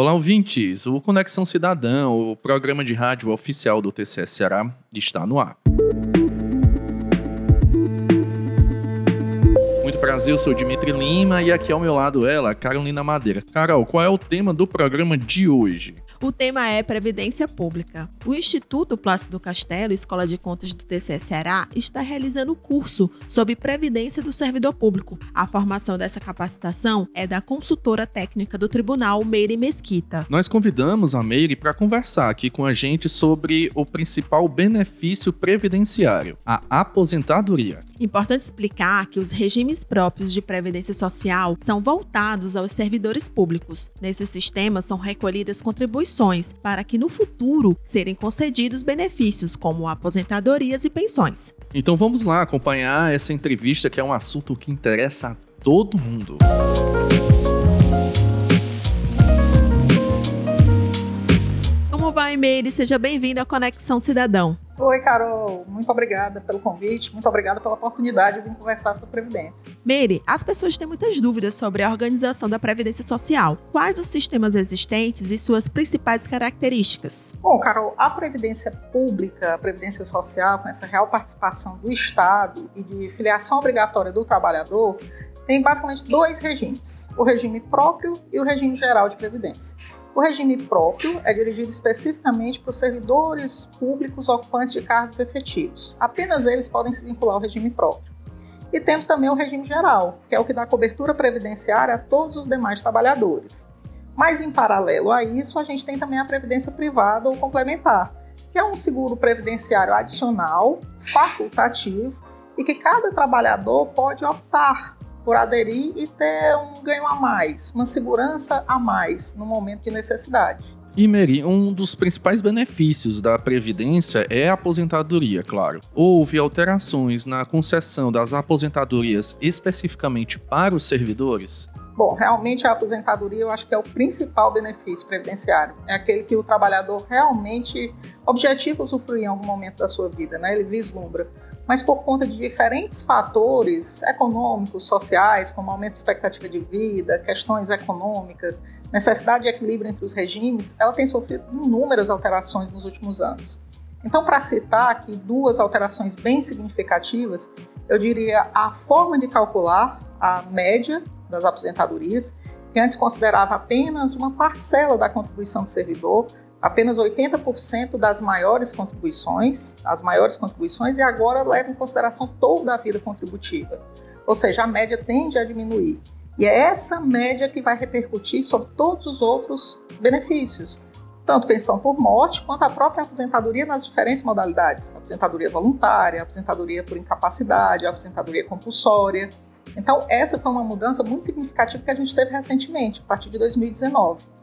Olá, ouvintes! O Conexão Cidadão, o programa de rádio oficial do TCS Ceará, está no ar. Muito prazer, eu sou Dimitri Lima e aqui ao meu lado ela, Carolina Madeira. Carol, qual é o tema do programa de hoje? O tema é Previdência Pública. O Instituto Plácido Castelo, Escola de Contas do TCE Ceará, está realizando o curso sobre Previdência do Servidor Público. A formação dessa capacitação é da consultora técnica do Tribunal, Meire Mesquita. Nós convidamos a Meire para conversar aqui com a gente sobre o principal benefício previdenciário, a aposentadoria. Importante explicar que os regimes próprios de previdência social são voltados aos servidores públicos. Nesses sistemas são recolhidas contribuições para que no futuro serem concedidos benefícios como aposentadorias e pensões. Então vamos lá acompanhar essa entrevista que é um assunto que interessa a todo mundo. Como vai, Meire? Seja bem-vindo à Conexão Cidadão. Oi, Carol. Muito obrigada pelo convite, muito obrigada pela oportunidade de vir conversar sobre Previdência. Meire, as pessoas têm muitas dúvidas sobre a organização da Previdência Social. Quais os sistemas existentes e suas principais características? Bom, Carol, a Previdência Pública, a Previdência Social, com essa real participação do Estado e de filiação obrigatória do trabalhador, tem basicamente dois regimes: o regime próprio e o regime geral de previdência. O regime próprio é dirigido especificamente para os servidores públicos ocupantes de cargos efetivos. Apenas eles podem se vincular ao regime próprio. E temos também o regime geral, que é o que dá cobertura previdenciária a todos os demais trabalhadores. Mas, em paralelo a isso, a gente tem também a previdência privada ou complementar, que é um seguro previdenciário adicional, facultativo, e que cada trabalhador pode optar por aderir e ter um ganho a mais, uma segurança a mais no momento de necessidade. E Mary, um dos principais benefícios da Previdência é a aposentadoria, claro. Houve alterações na concessão das aposentadorias especificamente para os servidores? Bom, realmente a aposentadoria eu acho que é o principal benefício previdenciário. É aquele que o trabalhador realmente objetiva usufruir em algum momento da sua vida, né? Ele vislumbra mas por conta de diferentes fatores econômicos, sociais, como aumento de expectativa de vida, questões econômicas, necessidade de equilíbrio entre os regimes, ela tem sofrido inúmeras alterações nos últimos anos. Então, para citar aqui duas alterações bem significativas, eu diria a forma de calcular a média das aposentadorias, que antes considerava apenas uma parcela da contribuição do servidor, apenas 80% das maiores contribuições, as maiores contribuições, e agora leva em consideração toda a vida contributiva. Ou seja, a média tende a diminuir. E é essa média que vai repercutir sobre todos os outros benefícios, tanto pensão por morte quanto a própria aposentadoria nas diferentes modalidades: aposentadoria voluntária, aposentadoria por incapacidade, aposentadoria compulsória. Então, essa foi uma mudança muito significativa que a gente teve recentemente, a partir de 2019.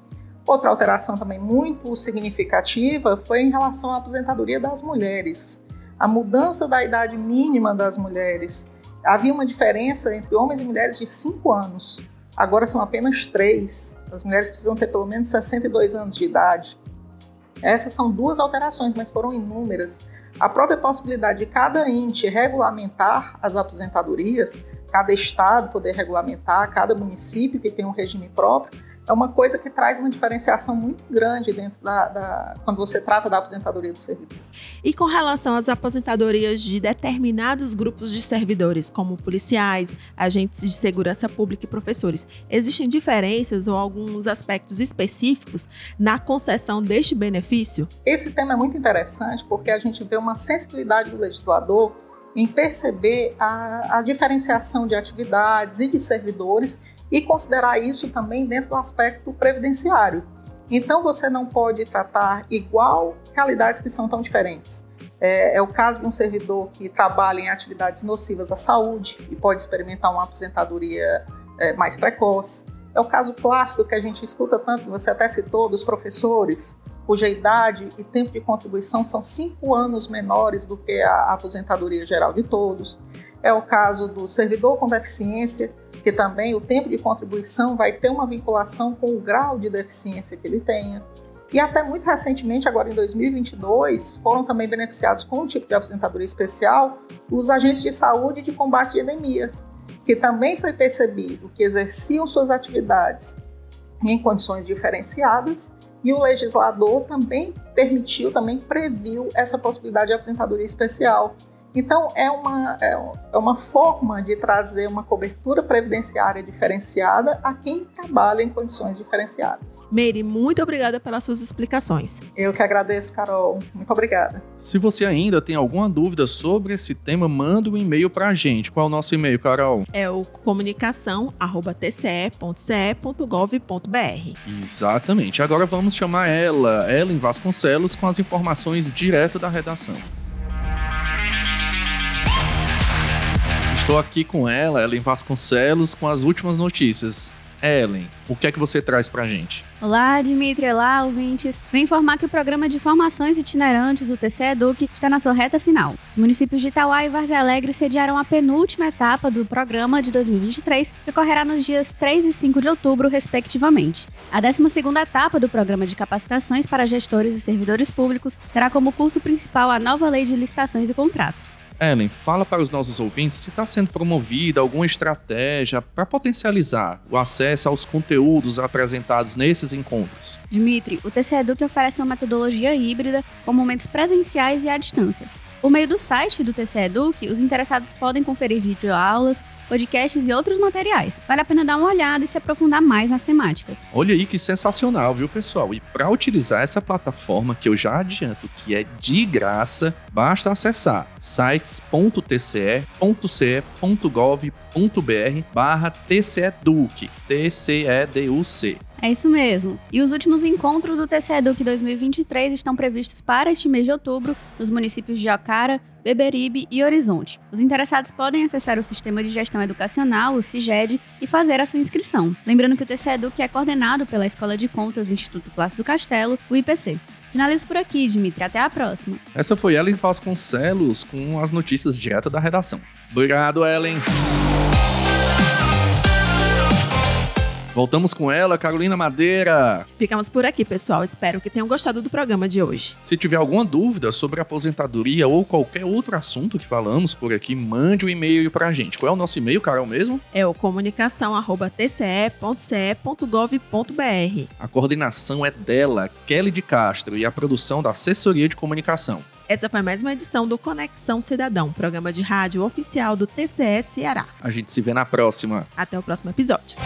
Outra alteração também muito significativa foi em relação à aposentadoria das mulheres. A mudança da idade mínima das mulheres. Havia uma diferença entre homens e mulheres de 5 anos. Agora são apenas 3. As mulheres precisam ter pelo menos 62 anos de idade. Essas são duas alterações, mas foram inúmeras. A própria possibilidade de cada ente regulamentar as aposentadorias, cada estado poder regulamentar, cada município que tem um regime próprio, é uma coisa que traz uma diferenciação muito grande dentro da, da, quando você trata da aposentadoria do servidor. E com relação às aposentadorias de determinados grupos de servidores, como policiais, agentes de segurança pública e professores, existem diferenças ou alguns aspectos específicos na concessão deste benefício? Esse tema é muito interessante porque a gente vê uma sensibilidade do legislador em perceber a, a diferenciação de atividades e de servidores e considerar isso também dentro do aspecto previdenciário. Então você não pode tratar igual realidades que são tão diferentes. É, é, o caso de um servidor que trabalha em atividades nocivas à saúde e pode experimentar uma aposentadoria é, mais precoce. É o caso clássico que a gente escuta tanto, você até citou, dos professores, cuja idade e tempo de contribuição são cinco anos menores do que a aposentadoria geral de todos. É o caso do servidor com deficiência, que também o tempo de contribuição vai ter uma vinculação com o grau de deficiência que ele tenha. E até muito recentemente, agora em 2022, foram também beneficiados com um tipo de aposentadoria especial os agentes de saúde de combate de endemias, que também foi percebido que exerciam suas atividades em condições diferenciadas e o legislador também permitiu, também previu essa possibilidade de aposentadoria especial então, é uma, é, é uma forma de trazer uma cobertura previdenciária diferenciada a quem trabalha em condições diferenciadas. Meire, muito obrigada pelas suas explicações. Eu que agradeço, Carol. Muito obrigada. Se você ainda tem alguma dúvida sobre esse tema, manda um e-mail para a gente. Qual é o nosso e-mail, Carol? É o comunicação@tce.ce.gov.br. Exatamente. Agora vamos chamar ela, Ellen Vasconcelos, com as informações direto da redação. Estou aqui com ela, Ellen Vasconcelos, com as últimas notícias. Ellen, o que é que você traz pra gente? Olá, Dimitri, olá, ouvintes. Venho informar que o programa de formações itinerantes, o TCE Eduque, está na sua reta final. Os municípios de Itauá e Várzea Alegre sediaram a penúltima etapa do programa de 2023, que ocorrerá nos dias 3 e 5 de outubro, respectivamente. A 12ª etapa do programa de capacitações para gestores e servidores públicos terá como curso principal a nova Lei de Licitações e Contratos. Ellen, fala para os nossos ouvintes se está sendo promovida alguma estratégia para potencializar o acesso aos conteúdos apresentados nesses encontros. Dimitri, o TCE Eduque oferece uma metodologia híbrida com momentos presenciais e à distância. Por meio do site do TCE Eduque, os interessados podem conferir videoaulas, podcasts e outros materiais. Vale a pena dar uma olhada e se aprofundar mais nas temáticas. Olha aí que sensacional, viu, pessoal? E para utilizar essa plataforma, que eu já adianto que é de graça, basta acessar sites.tce.ce.gov.br barra TCEDUC, T-C-E-D-U-C. É isso mesmo. E os últimos encontros do TCE Eduque 2023 estão previstos para este mês de outubro nos municípios de Ocara, Beberibe e Horizonte. Os interessados podem acessar o Sistema de Gestão Educacional, o CIGED, e fazer a sua inscrição. Lembrando que o TCE Eduque é coordenado pela Escola de Contas Instituto Plácido Castelo, o IPC. Finalizo por aqui, Dimitri. Até a próxima. Essa foi Ellen Vasconcelos com as notícias direto da redação. Obrigado, Ellen. Voltamos com ela, Carolina Madeira. Ficamos por aqui, pessoal. Espero que tenham gostado do programa de hoje. Se tiver alguma dúvida sobre aposentadoria ou qualquer outro assunto que falamos por aqui, mande um e-mail pra gente. Qual é o nosso e-mail, Carol, mesmo? É o comunicação@tce.ce.gov.br. A coordenação é dela, Kelly de Castro, e a produção da assessoria de comunicação. Essa foi mais uma edição do Conexão Cidadão, programa de rádio oficial do TCE Ceará. A gente se vê na próxima. Até o próximo episódio.